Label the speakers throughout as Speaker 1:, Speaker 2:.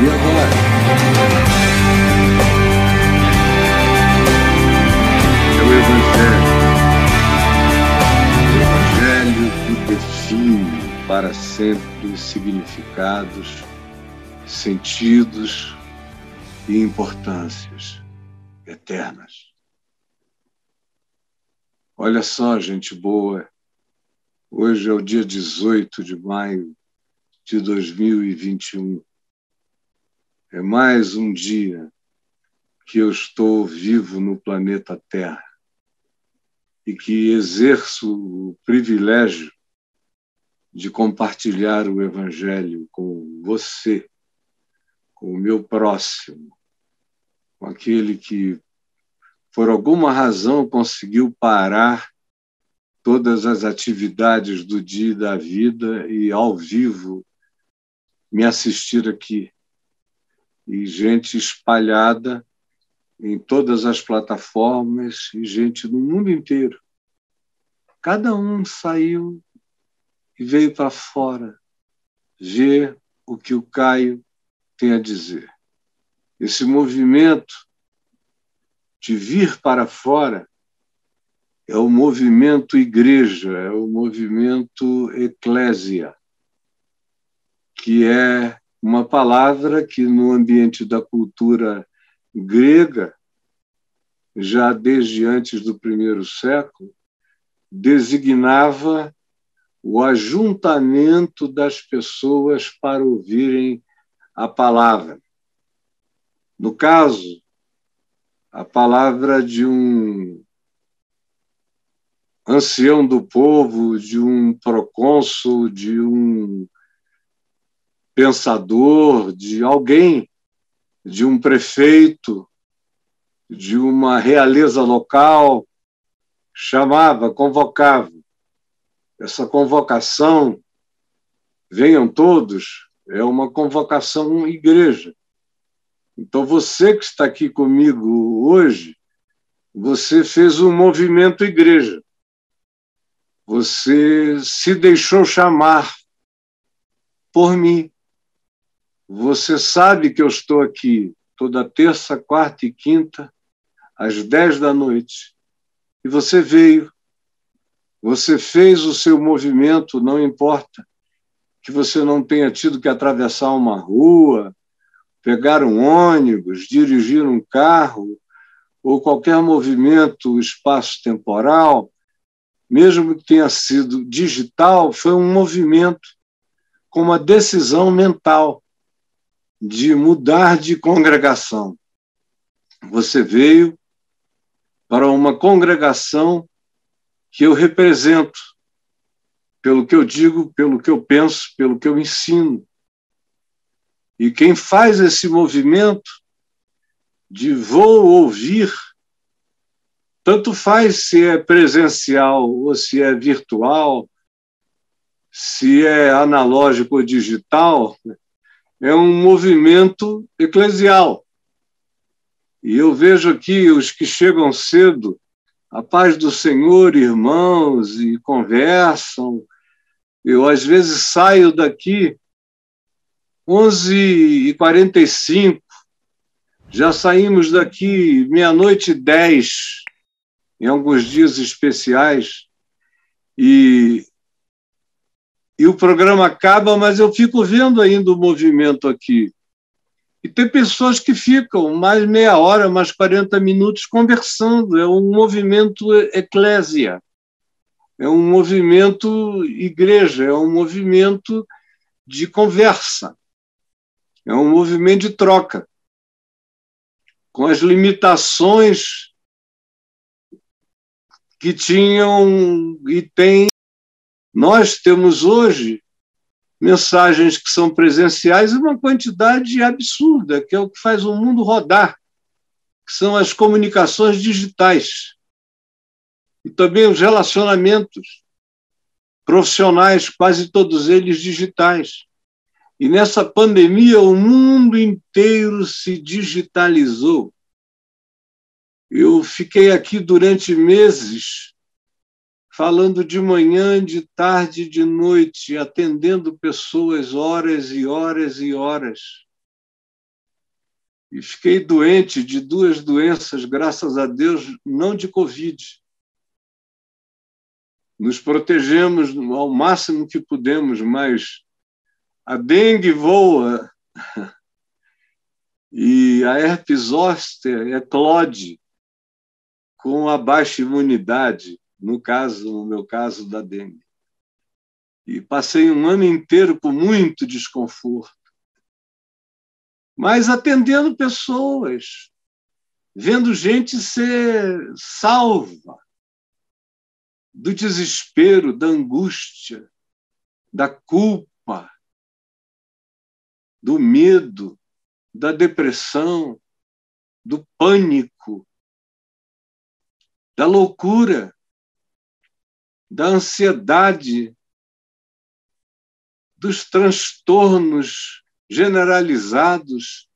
Speaker 1: E agora? É o Evangelho. O Evangelho que define para sempre significados, sentidos e importâncias eternas. Olha só, gente boa, hoje é o dia 18 de maio de 2021. É mais um dia que eu estou vivo no planeta Terra e que exerço o privilégio de compartilhar o Evangelho com você, com o meu próximo, com aquele que, por alguma razão, conseguiu parar todas as atividades do dia e da vida e, ao vivo, me assistir aqui. E gente espalhada em todas as plataformas e gente no mundo inteiro. Cada um saiu e veio para fora ver o que o Caio tem a dizer. Esse movimento de vir para fora é o movimento igreja, é o movimento eclésia que é uma palavra que, no ambiente da cultura grega, já desde antes do primeiro século, designava o ajuntamento das pessoas para ouvirem a palavra. No caso, a palavra de um ancião do povo, de um procônsul, de um pensador, de alguém, de um prefeito, de uma realeza local, chamava, convocava. Essa convocação, venham todos, é uma convocação igreja. Então, você que está aqui comigo hoje, você fez um movimento igreja. Você se deixou chamar por mim. Você sabe que eu estou aqui toda terça, quarta e quinta, às dez da noite. E você veio. Você fez o seu movimento, não importa que você não tenha tido que atravessar uma rua, pegar um ônibus, dirigir um carro, ou qualquer movimento espaço-temporal, mesmo que tenha sido digital, foi um movimento com uma decisão mental de mudar de congregação. Você veio para uma congregação que eu represento, pelo que eu digo, pelo que eu penso, pelo que eu ensino. E quem faz esse movimento de vou ouvir, tanto faz se é presencial ou se é virtual, se é analógico ou digital, é um movimento eclesial. E eu vejo aqui os que chegam cedo, a paz do Senhor, irmãos, e conversam. Eu, às vezes, saio daqui 11h45, já saímos daqui meia-noite e dez, em alguns dias especiais, e e o programa acaba, mas eu fico vendo ainda o movimento aqui. E tem pessoas que ficam mais meia hora, mais 40 minutos conversando. É um movimento eclésia, é um movimento igreja, é um movimento de conversa, é um movimento de troca. Com as limitações que tinham e têm nós temos hoje mensagens que são presenciais e uma quantidade absurda, que é o que faz o mundo rodar, que são as comunicações digitais. E também os relacionamentos profissionais, quase todos eles digitais. E nessa pandemia, o mundo inteiro se digitalizou. Eu fiquei aqui durante meses falando de manhã, de tarde, de noite, atendendo pessoas horas e horas e horas. e fiquei doente de duas doenças, graças a Deus, não de Covid. Nos protegemos ao máximo que pudemos, mas a dengue voa e a herpes zoster eclode com a baixa imunidade, no caso, no meu caso, da dengue. E passei um ano inteiro com muito desconforto mas atendendo pessoas, vendo gente ser salva do desespero, da angústia, da culpa, do medo, da depressão, do pânico, da loucura, da ansiedade, dos transtornos generalizados,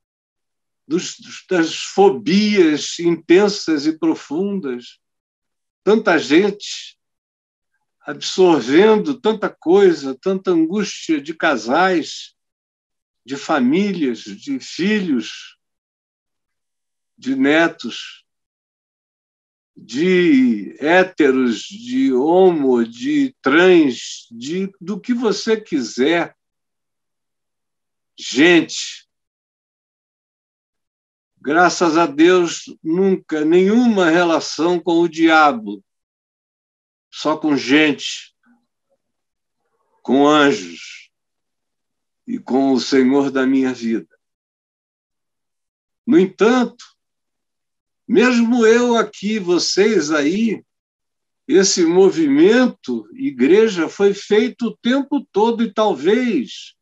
Speaker 1: dos, das fobias intensas e profundas. Tanta gente absorvendo tanta coisa, tanta angústia de casais, de famílias, de filhos, de netos, de héteros, de homo, de trans, de do que você quiser Gente, graças a Deus, nunca nenhuma relação com o diabo, só com gente, com anjos e com o Senhor da minha vida. No entanto, mesmo eu aqui, vocês aí, esse movimento, igreja, foi feito o tempo todo e talvez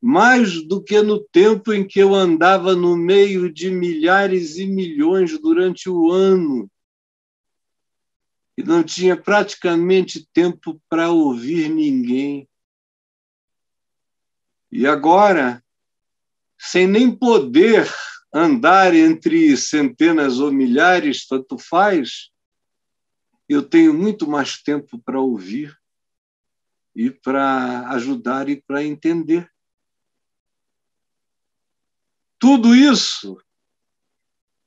Speaker 1: mais do que no tempo em que eu andava no meio de milhares e milhões durante o ano e não tinha praticamente tempo para ouvir ninguém. E agora, sem nem poder andar entre centenas ou milhares, tanto faz, eu tenho muito mais tempo para ouvir e para ajudar e para entender. Tudo isso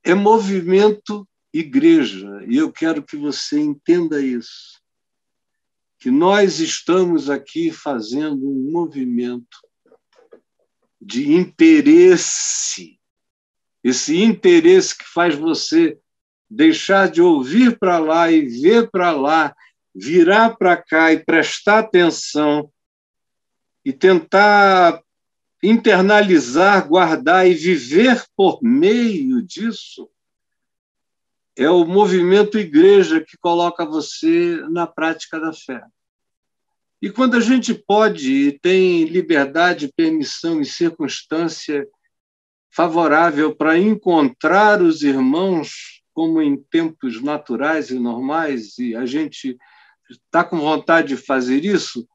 Speaker 1: é movimento igreja, e eu quero que você entenda isso. Que nós estamos aqui fazendo um movimento de interesse. Esse interesse que faz você deixar de ouvir para lá e ver para lá, virar para cá e prestar atenção e tentar internalizar, guardar e viver por meio disso é o movimento igreja que coloca você na prática da fé. E quando a gente pode e tem liberdade, permissão e circunstância favorável para encontrar os irmãos como em tempos naturais e normais, e a gente está com vontade de fazer isso,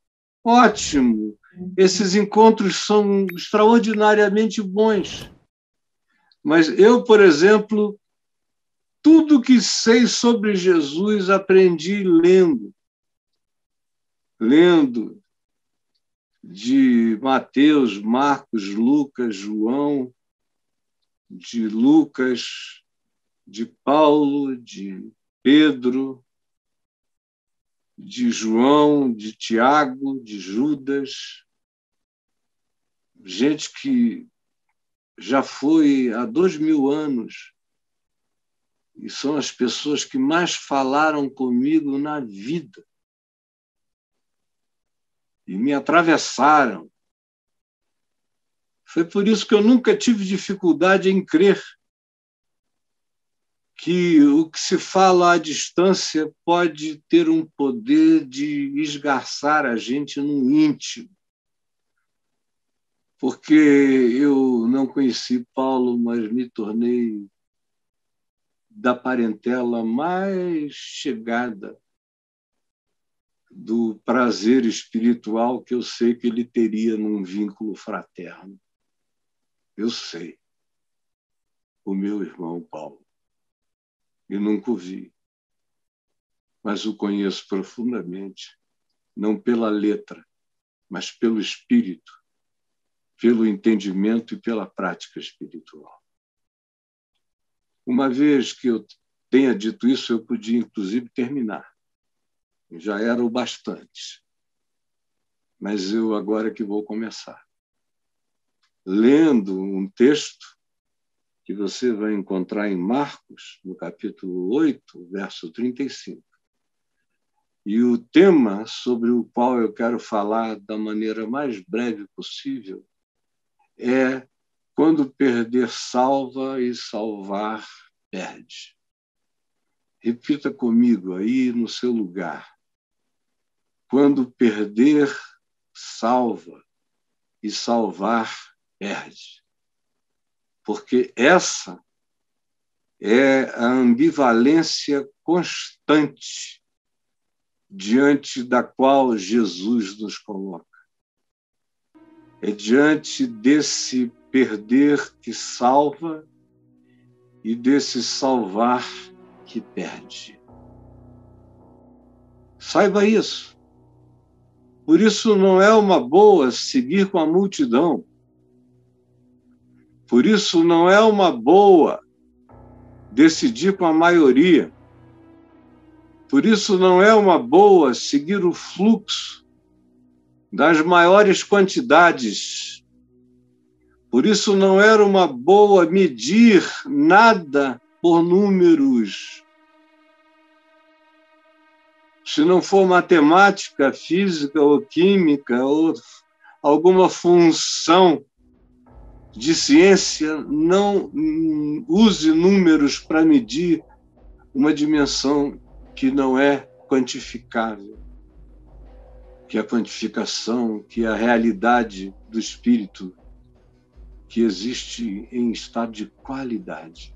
Speaker 1: ótimo. Esses encontros são extraordinariamente bons. Mas eu, por exemplo, tudo que sei sobre Jesus aprendi lendo. Lendo de Mateus, Marcos, Lucas, João, de Lucas, de Paulo, de Pedro, de João, de Tiago, de Judas, gente que já foi há dois mil anos e são as pessoas que mais falaram comigo na vida e me atravessaram. Foi por isso que eu nunca tive dificuldade em crer que o que se fala à distância pode ter um poder de esgarçar a gente no íntimo. Porque eu não conheci Paulo, mas me tornei da parentela mais chegada do prazer espiritual que eu sei que ele teria num vínculo fraterno. Eu sei. O meu irmão Paulo e nunca o vi. Mas o conheço profundamente, não pela letra, mas pelo espírito, pelo entendimento e pela prática espiritual. Uma vez que eu tenha dito isso, eu podia, inclusive, terminar. Já era o bastante. Mas eu agora que vou começar. Lendo um texto que você vai encontrar em Marcos, no capítulo 8, verso 35. E o tema sobre o qual eu quero falar da maneira mais breve possível é quando perder salva e salvar perde. Repita comigo aí no seu lugar. Quando perder salva e salvar perde. Porque essa é a ambivalência constante diante da qual Jesus nos coloca. É diante desse perder que salva e desse salvar que perde. Saiba isso. Por isso não é uma boa seguir com a multidão. Por isso não é uma boa decidir com a maioria. Por isso, não é uma boa seguir o fluxo das maiores quantidades. Por isso, não era uma boa medir nada por números. Se não for matemática, física ou química ou alguma função de ciência, não use números para medir uma dimensão que não é quantificável, que é a quantificação, que é a realidade do espírito que existe em estado de qualidade.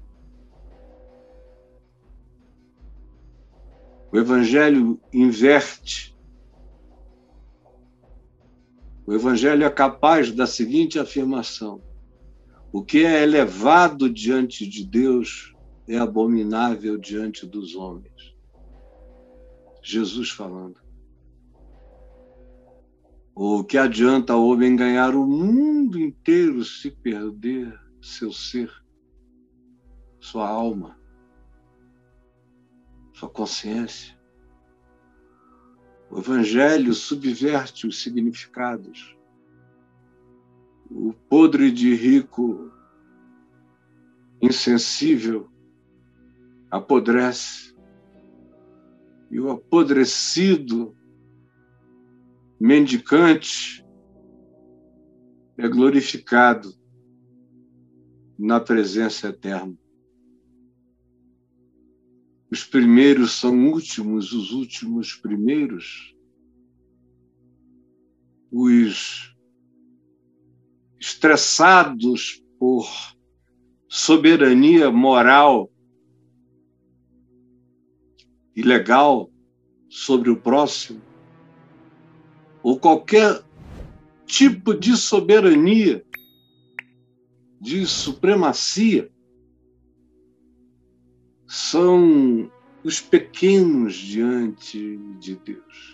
Speaker 1: O Evangelho inverte. O Evangelho é capaz da seguinte afirmação: o que é elevado diante de Deus é abominável diante dos homens. Jesus falando. O que adianta o homem ganhar o mundo inteiro se perder seu ser, sua alma, sua consciência? O Evangelho subverte os significados. O podre de rico, insensível, apodrece e o apodrecido mendicante é glorificado na presença eterna. Os primeiros são últimos, os últimos primeiros. Os estressados por soberania moral ilegal sobre o próximo, ou qualquer tipo de soberania, de supremacia, são os pequenos diante de Deus.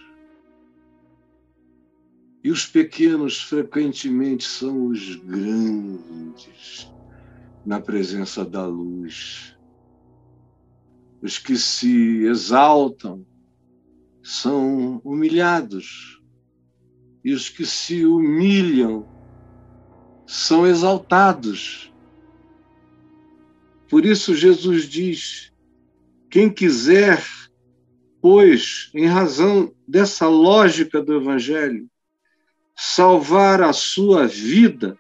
Speaker 1: E os pequenos frequentemente são os grandes na presença da luz. Os que se exaltam são humilhados, e os que se humilham são exaltados. Por isso, Jesus diz: quem quiser, pois, em razão dessa lógica do Evangelho, salvar a sua vida,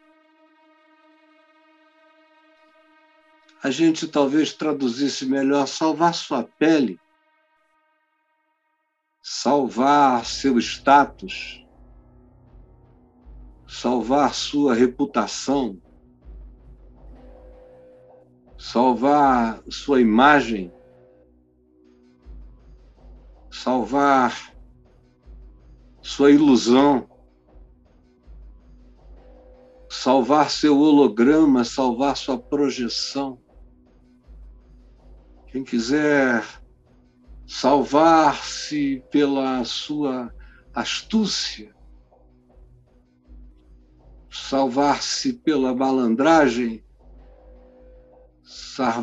Speaker 1: a gente talvez traduzisse melhor salvar sua pele, salvar seu status, salvar sua reputação, salvar sua imagem, salvar sua ilusão, salvar seu holograma, salvar sua projeção. Quem quiser salvar-se pela sua astúcia, salvar-se pela malandragem,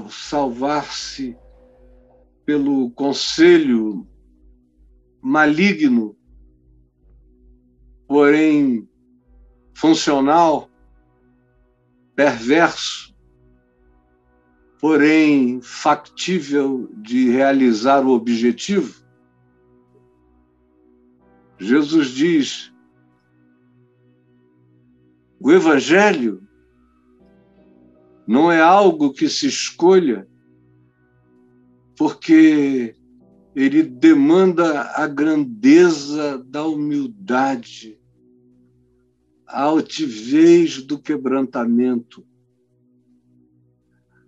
Speaker 1: salvar-se pelo conselho maligno, porém funcional, perverso, porém factível de realizar o objetivo? Jesus diz: o Evangelho não é algo que se escolha, porque ele demanda a grandeza da humildade, a altivez do quebrantamento,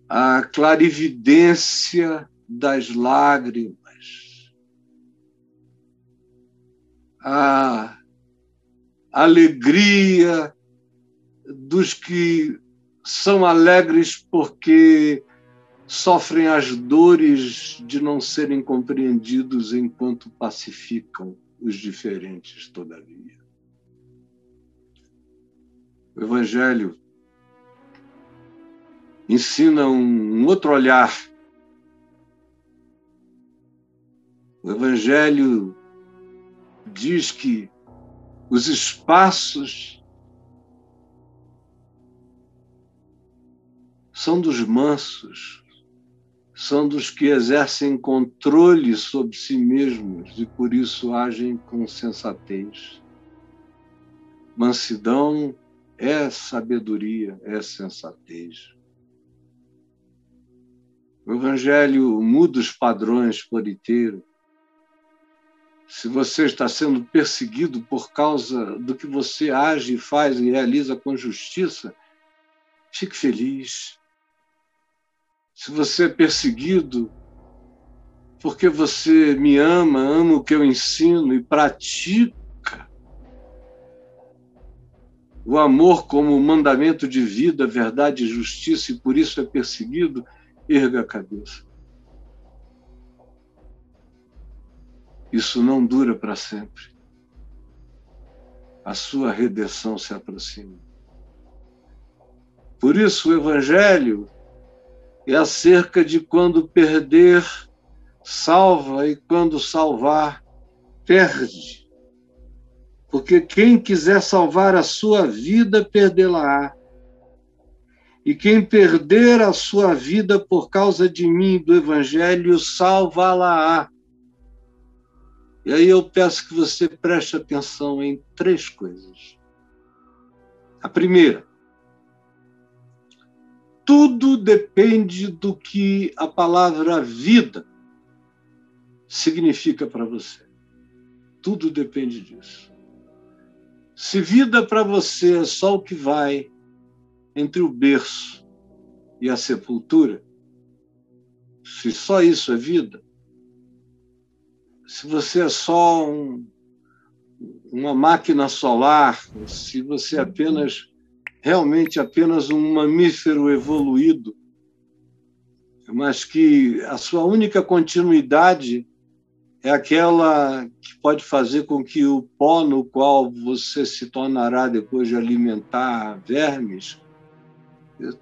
Speaker 1: a clarividência das lágrimas, a alegria dos que são alegres porque sofrem as dores de não serem compreendidos enquanto pacificam os diferentes, todavia. O Evangelho ensina um outro olhar. O Evangelho diz que os espaços são dos mansos, são dos que exercem controle sobre si mesmos e por isso agem com sensatez. Mansidão é sabedoria, é sensatez. O Evangelho muda os padrões por inteiro. Se você está sendo perseguido por causa do que você age, faz e realiza com justiça, fique feliz se você é perseguido porque você me ama, ama o que eu ensino e pratica o amor como mandamento de vida, verdade e justiça, e por isso é perseguido, erga a cabeça. Isso não dura para sempre. A sua redenção se aproxima. Por isso, o Evangelho é acerca de quando perder, salva, e quando salvar, perde. Porque quem quiser salvar a sua vida, perdê-la-á. E quem perder a sua vida por causa de mim e do Evangelho, salvá-la-á. E aí eu peço que você preste atenção em três coisas. A primeira, tudo depende do que a palavra vida significa para você. Tudo depende disso. Se vida para você é só o que vai entre o berço e a sepultura, se só isso é vida, se você é só um, uma máquina solar, se você apenas realmente apenas um mamífero evoluído, mas que a sua única continuidade é aquela que pode fazer com que o pó no qual você se tornará depois de alimentar vermes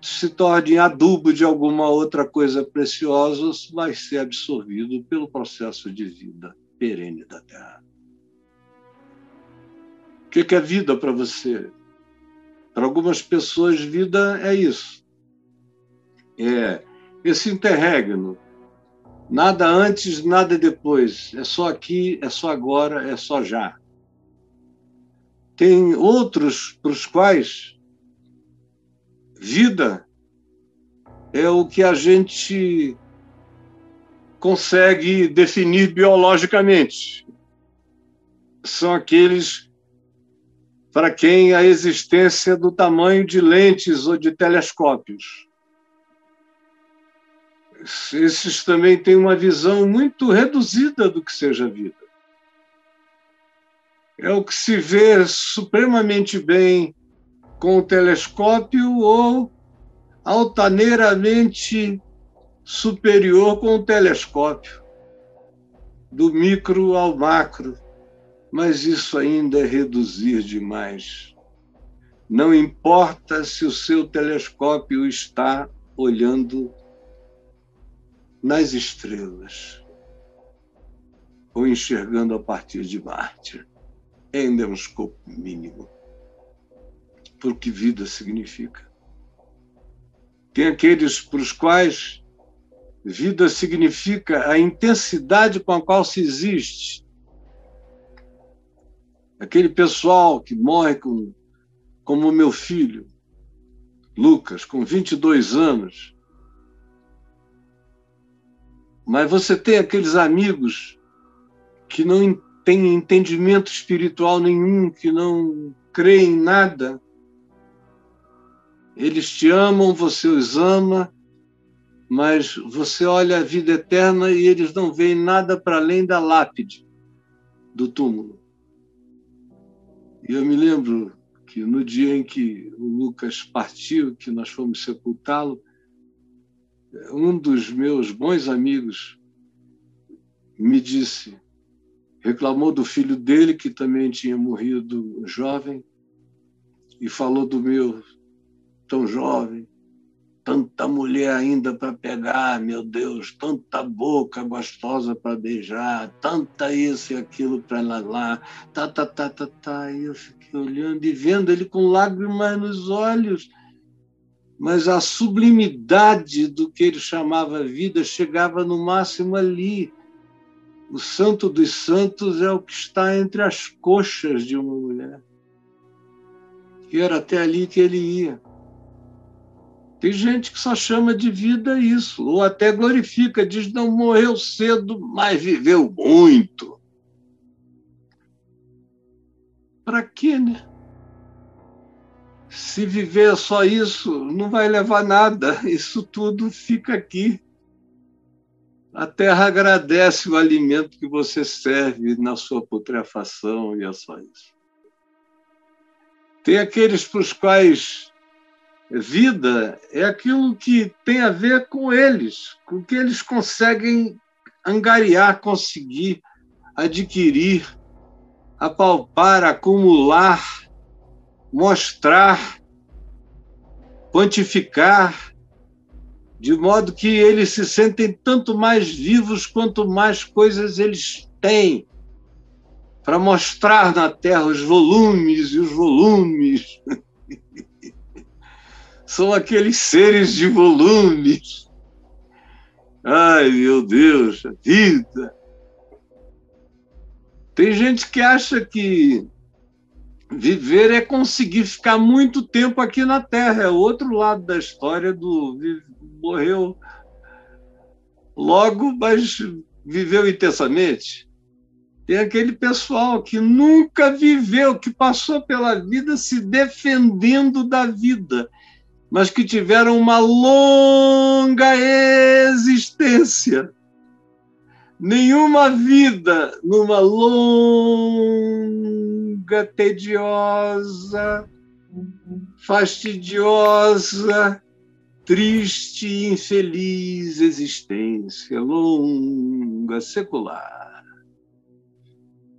Speaker 1: se torne adubo de alguma outra coisa preciosa, vai ser absorvido pelo processo de vida perene da Terra. O que é vida para você? Para algumas pessoas, vida é isso. É esse interregno. Nada antes, nada depois. É só aqui, é só agora, é só já. Tem outros para os quais vida é o que a gente consegue definir biologicamente. São aqueles para quem a existência do tamanho de lentes ou de telescópios. Esses também têm uma visão muito reduzida do que seja a vida. É o que se vê supremamente bem com o telescópio ou altaneiramente superior com o telescópio, do micro ao macro mas isso ainda é reduzir demais. Não importa se o seu telescópio está olhando nas estrelas ou enxergando a partir de Marte, ainda é um escopo mínimo. Porque vida significa. Tem aqueles para os quais vida significa a intensidade com a qual se existe. Aquele pessoal que morre com, como meu filho, Lucas, com 22 anos. Mas você tem aqueles amigos que não tem entendimento espiritual nenhum, que não crê em nada. Eles te amam, você os ama, mas você olha a vida eterna e eles não veem nada para além da lápide do túmulo. E eu me lembro que no dia em que o Lucas partiu, que nós fomos sepultá-lo, um dos meus bons amigos me disse: reclamou do filho dele, que também tinha morrido jovem, e falou do meu tão jovem, tanta mulher ainda para pegar, meu Deus, tanta boca gostosa para beijar, tanta isso e aquilo para lá, lá, tá, tá, tá, tá, tá. E eu fiquei olhando e vendo ele com lágrimas nos olhos. Mas a sublimidade do que ele chamava vida chegava no máximo ali, o santo dos santos é o que está entre as coxas de uma mulher. E era até ali que ele ia. Tem gente que só chama de vida isso, ou até glorifica, diz não morreu cedo, mas viveu muito. Para quê, né? Se viver só isso, não vai levar nada, isso tudo fica aqui. A terra agradece o alimento que você serve na sua putrefação e é só isso. Tem aqueles para os quais vida é aquilo que tem a ver com eles, com o que eles conseguem angariar, conseguir, adquirir, apalpar, acumular, mostrar, quantificar, de modo que eles se sentem tanto mais vivos quanto mais coisas eles têm para mostrar na Terra os volumes e os volumes. São aqueles seres de volumes. Ai, meu Deus, a vida. Tem gente que acha que viver é conseguir ficar muito tempo aqui na Terra. É outro lado da história do morreu logo, mas viveu intensamente. Tem aquele pessoal que nunca viveu, que passou pela vida se defendendo da vida, mas que tiveram uma longa existência. Nenhuma vida numa longa, tediosa, fastidiosa, triste e infeliz existência longa, secular,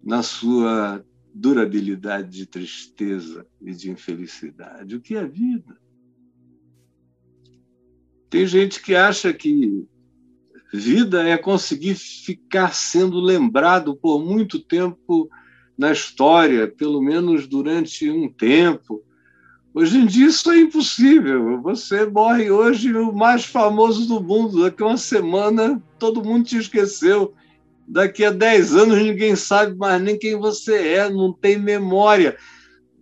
Speaker 1: na sua durabilidade de tristeza e de infelicidade. O que é vida? Tem gente que acha que vida é conseguir ficar sendo lembrado por muito tempo na história, pelo menos durante um tempo, Hoje em dia isso é impossível. Você morre hoje o mais famoso do mundo. Daqui a uma semana todo mundo te esqueceu. Daqui a 10 anos ninguém sabe mais nem quem você é, não tem memória.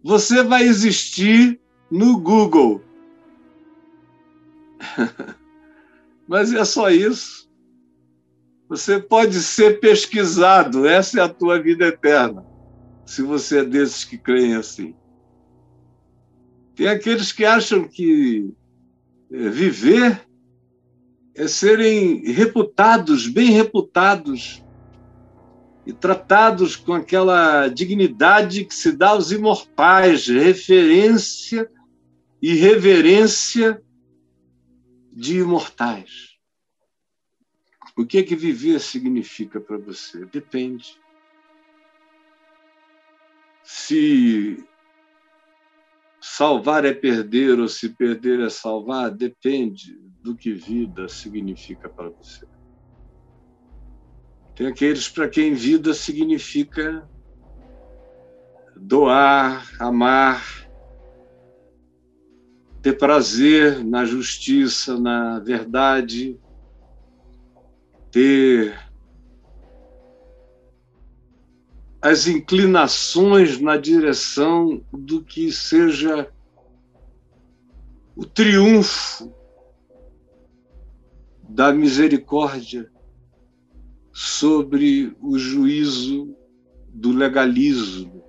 Speaker 1: Você vai existir no Google. Mas é só isso. Você pode ser pesquisado, essa é a tua vida eterna, se você é desses que creem assim. Tem aqueles que acham que é, viver é serem reputados, bem reputados, e tratados com aquela dignidade que se dá aos imortais, referência e reverência de imortais. O que é que viver significa para você? Depende. Se Salvar é perder ou se perder é salvar depende do que vida significa para você. Tem aqueles para quem vida significa doar, amar, ter prazer na justiça, na verdade, ter as inclinações na direção do que seja o triunfo da misericórdia sobre o juízo do legalismo,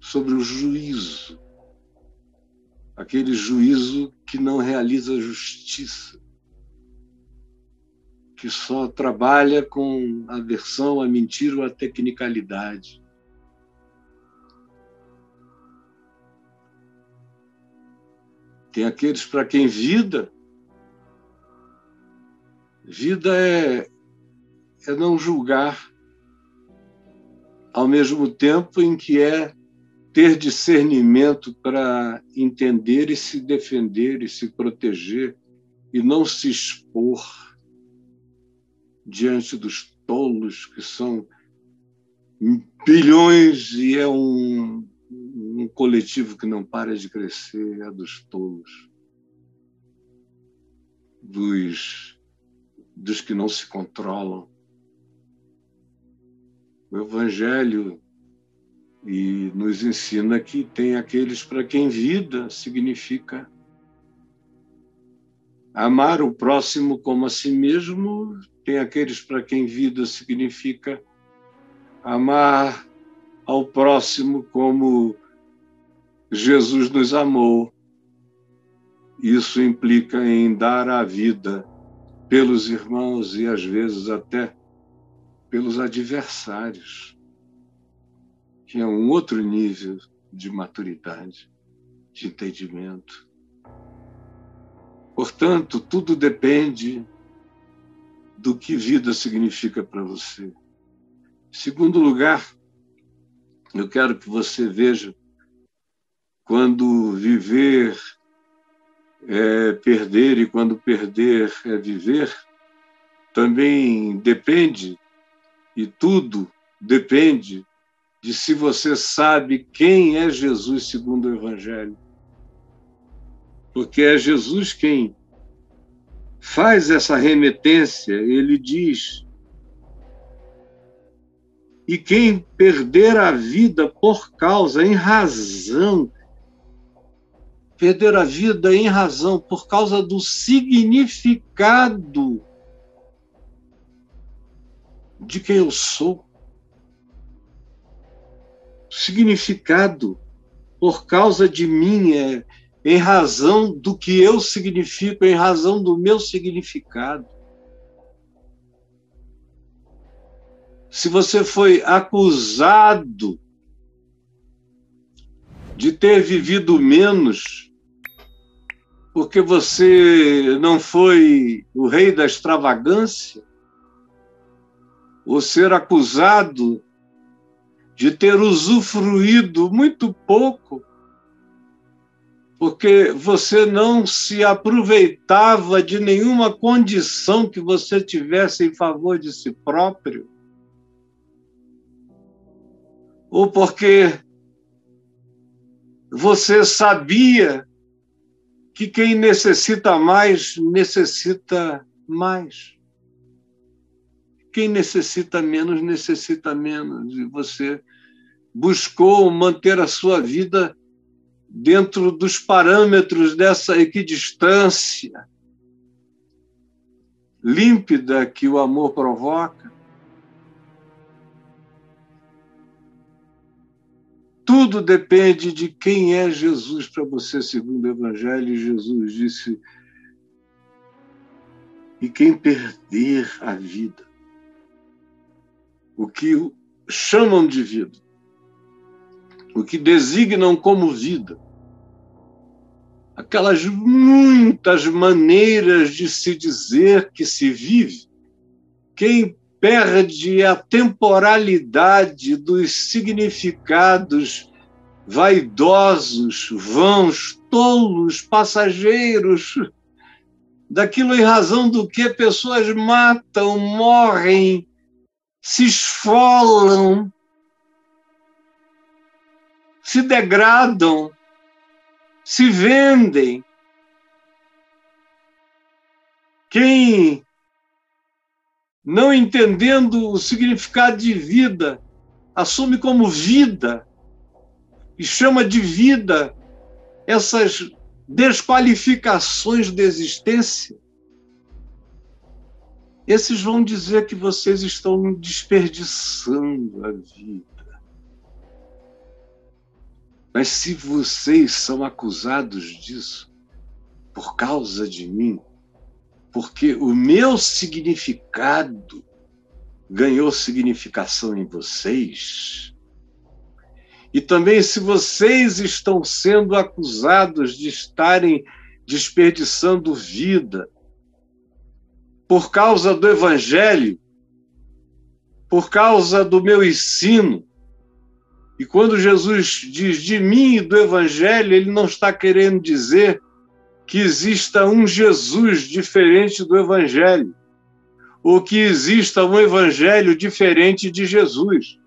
Speaker 1: sobre o juízo, aquele juízo que não realiza justiça, que só trabalha com aversão à mentira ou à tecnicalidade. Tem aqueles para quem vida, vida é, é não julgar, ao mesmo tempo em que é ter discernimento para entender e se defender e se proteger e não se expor diante dos tolos que são bilhões e é um, um coletivo que não para de crescer, é dos tolos, dos, dos que não se controlam. O Evangelho e nos ensina que tem aqueles para quem vida significa amar o próximo como a si mesmo, tem aqueles para quem vida significa amar ao próximo como Jesus nos amou. Isso implica em dar a vida pelos irmãos e às vezes até pelos adversários, que é um outro nível de maturidade, de entendimento. Portanto, tudo depende do que vida significa para você. Segundo lugar, eu quero que você veja quando viver é perder e quando perder é viver, também depende, e tudo depende, de se você sabe quem é Jesus segundo o Evangelho. Porque é Jesus quem faz essa remetência, ele diz: e quem perder a vida por causa, em razão perder a vida em razão por causa do significado de quem eu sou. Significado por causa de mim é em razão do que eu significo, em razão do meu significado. Se você foi acusado de ter vivido menos, porque você não foi o rei da extravagância, ou ser acusado de ter usufruído muito pouco, porque você não se aproveitava de nenhuma condição que você tivesse em favor de si próprio, ou porque você sabia que quem necessita mais, necessita mais. Quem necessita menos, necessita menos. E você buscou manter a sua vida dentro dos parâmetros dessa equidistância límpida que o amor provoca. Tudo depende de quem é Jesus para você, segundo o Evangelho. Jesus disse: e quem perder a vida, o que chamam de vida, o que designam como vida, aquelas muitas maneiras de se dizer que se vive, quem perde a temporalidade dos significados vaidosos, vãos, tolos, passageiros daquilo em razão do que pessoas matam, morrem, se esfolam, se degradam, se vendem. Quem, não entendendo o significado de vida, assume como vida e chama de vida essas desqualificações da existência, esses vão dizer que vocês estão desperdiçando a vida. Mas se vocês são acusados disso por causa de mim, porque o meu significado ganhou significação em vocês, e também, se vocês estão sendo acusados de estarem desperdiçando vida por causa do Evangelho, por causa do meu ensino, e quando Jesus diz de mim e do Evangelho, ele não está querendo dizer que exista um Jesus diferente do Evangelho, ou que exista um Evangelho diferente de Jesus.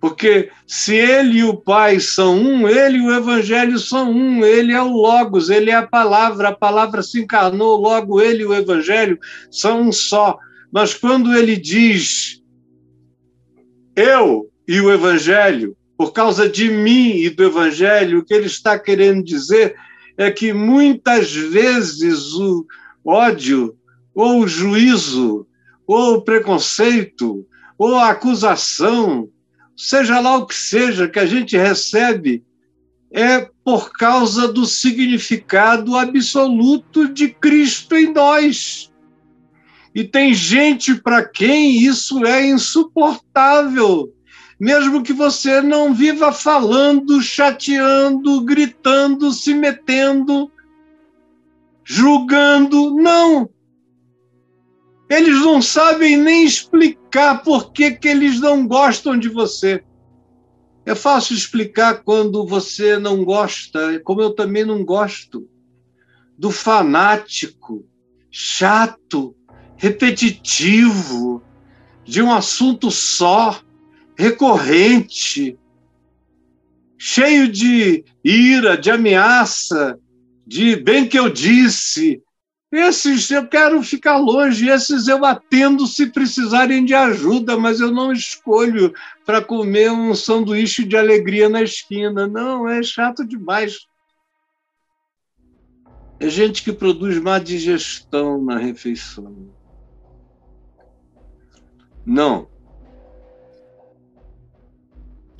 Speaker 1: Porque se ele e o Pai são um, ele e o Evangelho são um, ele é o Logos, ele é a palavra, a palavra se encarnou, logo ele e o Evangelho são um só. Mas quando ele diz eu e o Evangelho, por causa de mim e do Evangelho, o que ele está querendo dizer é que muitas vezes o ódio, ou o juízo, ou o preconceito, ou a acusação, seja lá o que seja que a gente recebe, é por causa do significado absoluto de Cristo em nós. E tem gente para quem isso é insuportável, mesmo que você não viva falando, chateando, gritando, se metendo, julgando. Não! Eles não sabem nem explicar por que, que eles não gostam de você. É fácil explicar quando você não gosta, como eu também não gosto, do fanático, chato, repetitivo, de um assunto só, recorrente, cheio de ira, de ameaça, de bem que eu disse, esses eu quero ficar longe, esses eu atendo se precisarem de ajuda, mas eu não escolho para comer um sanduíche de alegria na esquina. Não, é chato demais. É gente que produz má digestão na refeição. Não.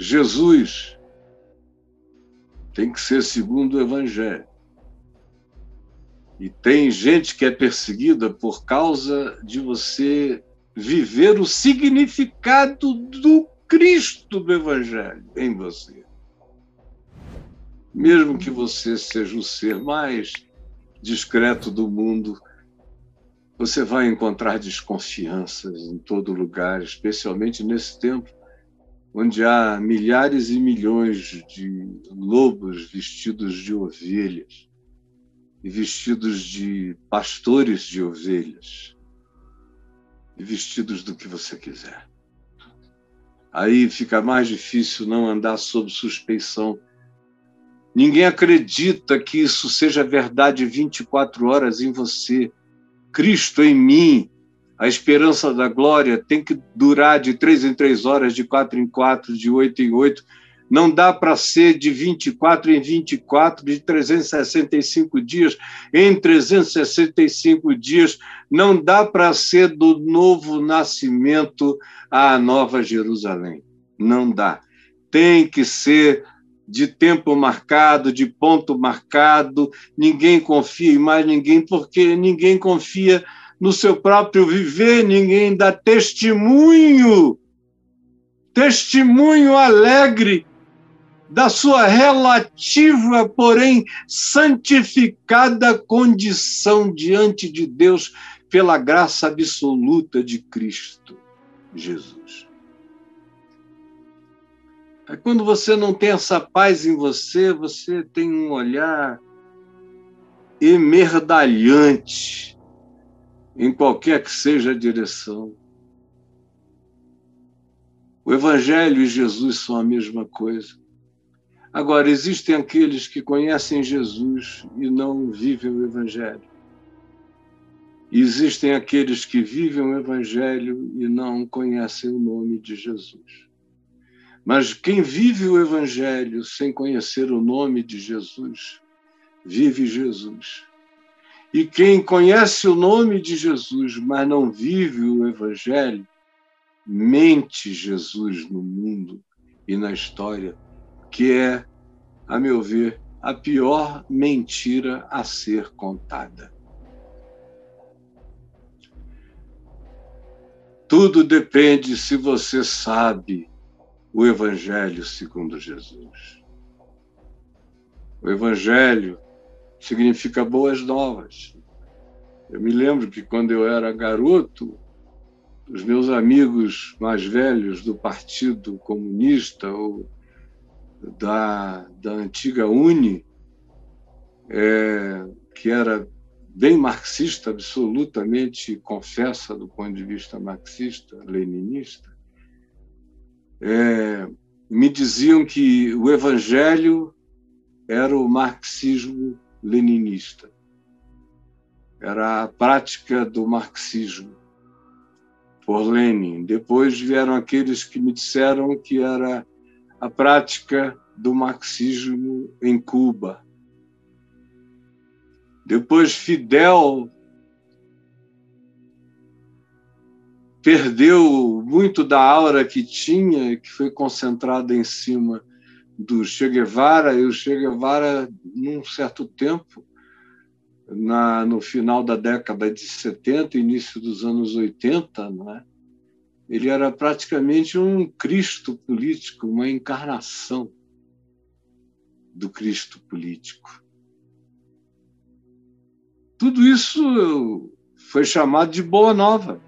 Speaker 1: Jesus tem que ser segundo o Evangelho. E tem gente que é perseguida por causa de você viver o significado do Cristo do Evangelho em você. Mesmo que você seja o ser mais discreto do mundo, você vai encontrar desconfianças em todo lugar, especialmente nesse tempo onde há milhares e milhões de lobos vestidos de ovelhas e vestidos de pastores de ovelhas, e vestidos do que você quiser. Aí fica mais difícil não andar sob suspeição. Ninguém acredita que isso seja verdade 24 horas em você. Cristo em mim, a esperança da glória tem que durar de três em três horas, de quatro em quatro, de oito em oito, não dá para ser de 24 em 24, de 365 dias em 365 dias. Não dá para ser do novo nascimento à nova Jerusalém. Não dá. Tem que ser de tempo marcado, de ponto marcado. Ninguém confia em mais ninguém, porque ninguém confia no seu próprio viver, ninguém dá testemunho testemunho alegre da sua relativa, porém santificada condição diante de Deus pela graça absoluta de Cristo Jesus. Aí quando você não tem essa paz em você, você tem um olhar emerdalhante em qualquer que seja a direção. O Evangelho e Jesus são a mesma coisa. Agora, existem aqueles que conhecem Jesus e não vivem o Evangelho. E existem aqueles que vivem o Evangelho e não conhecem o nome de Jesus. Mas quem vive o Evangelho sem conhecer o nome de Jesus, vive Jesus. E quem conhece o nome de Jesus, mas não vive o Evangelho, mente Jesus no mundo e na história, que é, a meu ver, a pior mentira a ser contada. Tudo depende se você sabe o Evangelho segundo Jesus. O Evangelho significa boas novas. Eu me lembro que quando eu era garoto, os meus amigos mais velhos do Partido Comunista ou da, da antiga Uni, é, que era bem marxista, absolutamente confessa do ponto de vista marxista, leninista, é, me diziam que o evangelho era o marxismo leninista, era a prática do marxismo por Lenin. Depois vieram aqueles que me disseram que era a prática do marxismo em Cuba. Depois Fidel perdeu muito da aura que tinha, que foi concentrada em cima do Che Guevara, e o Che Guevara, num certo tempo, na, no final da década de 70, início dos anos 80, não é? ele era praticamente um Cristo político, uma encarnação do Cristo político. Tudo isso foi chamado de Boa Nova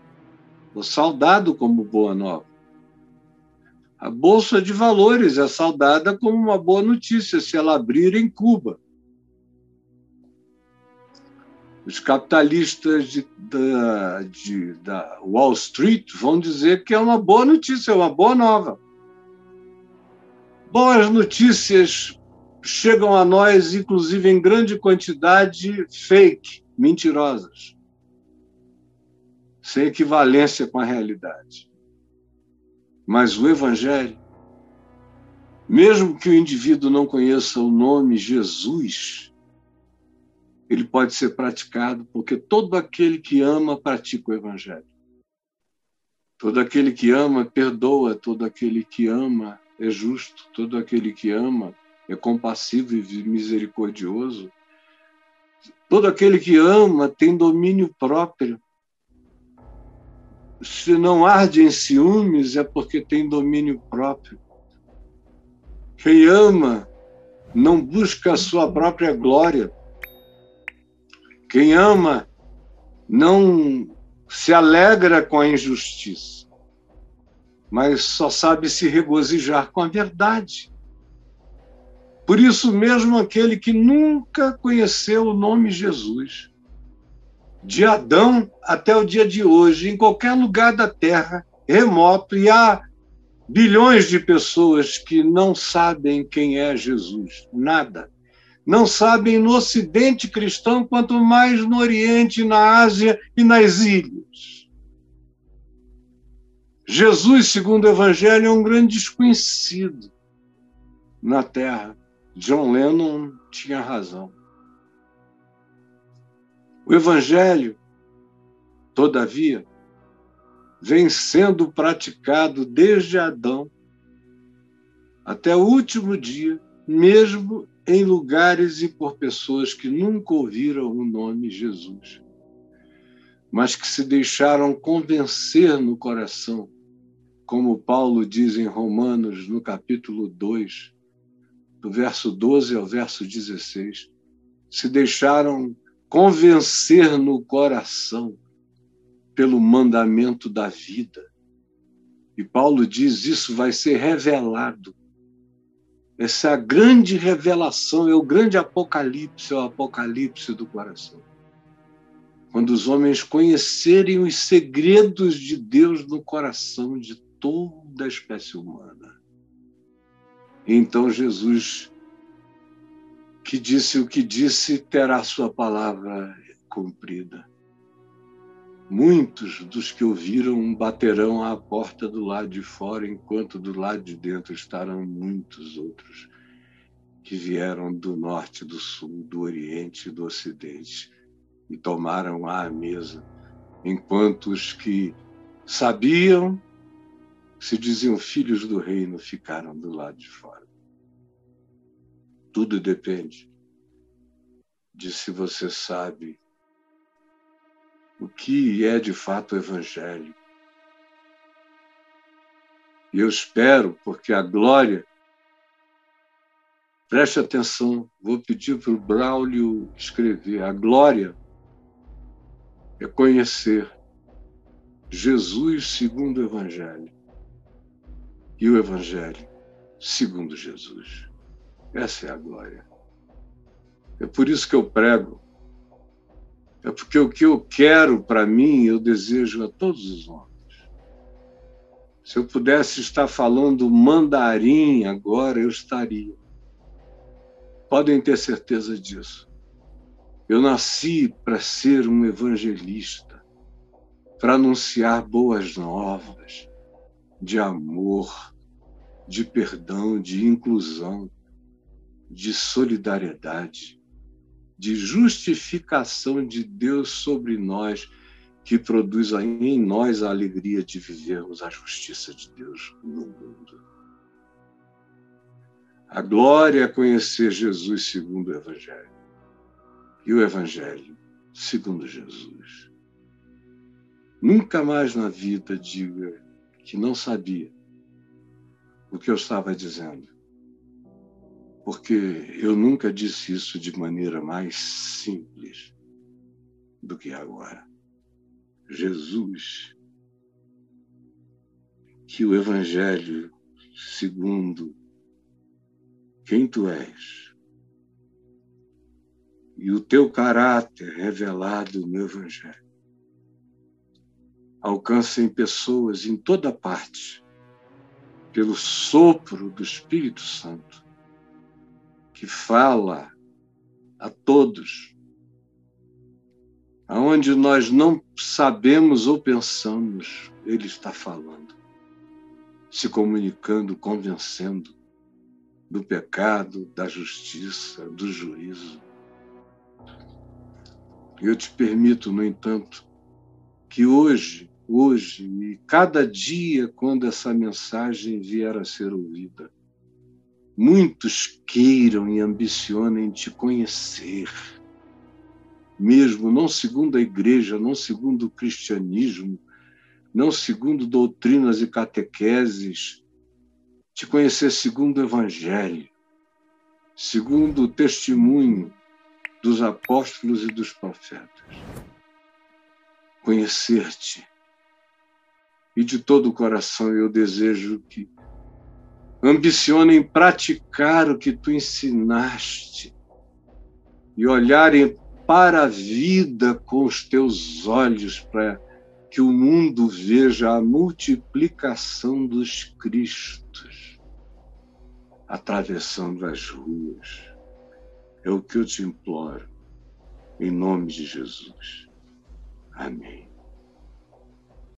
Speaker 1: saudado como boa nova. A Bolsa de Valores é saudada como uma boa notícia se ela abrir em Cuba. Os capitalistas de, da, de, da Wall Street vão dizer que é uma boa notícia, é uma boa nova. Boas notícias chegam a nós, inclusive em grande quantidade, fake, mentirosas sem equivalência com a realidade. Mas o Evangelho, mesmo que o indivíduo não conheça o nome Jesus, ele pode ser praticado, porque todo aquele que ama pratica o Evangelho. Todo aquele que ama perdoa, todo aquele que ama é justo, todo aquele que ama é compassivo e misericordioso. Todo aquele que ama tem domínio próprio se não arde em ciúmes, é porque tem domínio próprio. Quem ama não busca a sua própria glória. Quem ama não se alegra com a injustiça, mas só sabe se regozijar com a verdade. Por isso mesmo aquele que nunca conheceu o nome Jesus, de Adão até o dia de hoje, em qualquer lugar da Terra, remoto, e há bilhões de pessoas que não sabem quem é Jesus, nada. Não sabem no Ocidente cristão, quanto mais no Oriente, na Ásia e nas ilhas. Jesus, segundo o Evangelho, é um grande desconhecido na Terra. John Lennon tinha razão. O Evangelho, todavia, vem sendo praticado desde Adão até o último dia, mesmo em lugares e por pessoas que nunca ouviram o nome Jesus, mas que se deixaram convencer no coração, como Paulo diz em Romanos, no capítulo 2, do verso 12 ao verso 16, se deixaram convencer no coração pelo mandamento da vida. E Paulo diz: isso vai ser revelado Essa é a grande revelação, é o grande apocalipse, é o apocalipse do coração. Quando os homens conhecerem os segredos de Deus no coração de toda a espécie humana. Então Jesus, que disse o que disse, terá sua palavra cumprida. Muitos dos que ouviram baterão à porta do lado de fora, enquanto do lado de dentro estarão muitos outros que vieram do norte, do sul, do oriente e do ocidente e tomaram à mesa, enquanto os que sabiam, se diziam filhos do reino, ficaram do lado de fora. Tudo depende de se você sabe o que é de fato o Evangelho. E eu espero, porque a glória. Preste atenção, vou pedir para o Braulio escrever. A glória é conhecer Jesus segundo o Evangelho e o Evangelho segundo Jesus. Essa é a glória. É por isso que eu prego é porque o que eu quero para mim, eu desejo a todos os homens. Se eu pudesse estar falando mandarim agora, eu estaria. Podem ter certeza disso. Eu nasci para ser um evangelista, para anunciar boas novas de amor, de perdão, de inclusão, de solidariedade de justificação de Deus sobre nós, que produz em nós a alegria de vivermos a justiça de Deus no mundo. A glória é conhecer Jesus segundo o Evangelho. E o Evangelho segundo Jesus. Nunca mais na vida diga que não sabia o que eu estava dizendo porque eu nunca disse isso de maneira mais simples do que agora. Jesus, que o Evangelho, segundo quem tu és, e o teu caráter revelado no Evangelho, alcancem pessoas em toda parte, pelo sopro do Espírito Santo, que fala a todos, aonde nós não sabemos ou pensamos, Ele está falando, se comunicando, convencendo do pecado, da justiça, do juízo. Eu te permito, no entanto, que hoje, hoje e cada dia, quando essa mensagem vier a ser ouvida, muitos queiram e ambicionem te conhecer, mesmo não segundo a igreja, não segundo o cristianismo, não segundo doutrinas e catequeses, te conhecer segundo o evangelho, segundo o testemunho dos apóstolos e dos profetas. Conhecer-te. E de todo o coração eu desejo que ambicionem praticar o que tu ensinaste e olharem para a vida com os teus olhos, para que o mundo veja a multiplicação dos Cristos atravessando as ruas. É o que eu te imploro, em nome de Jesus. Amém.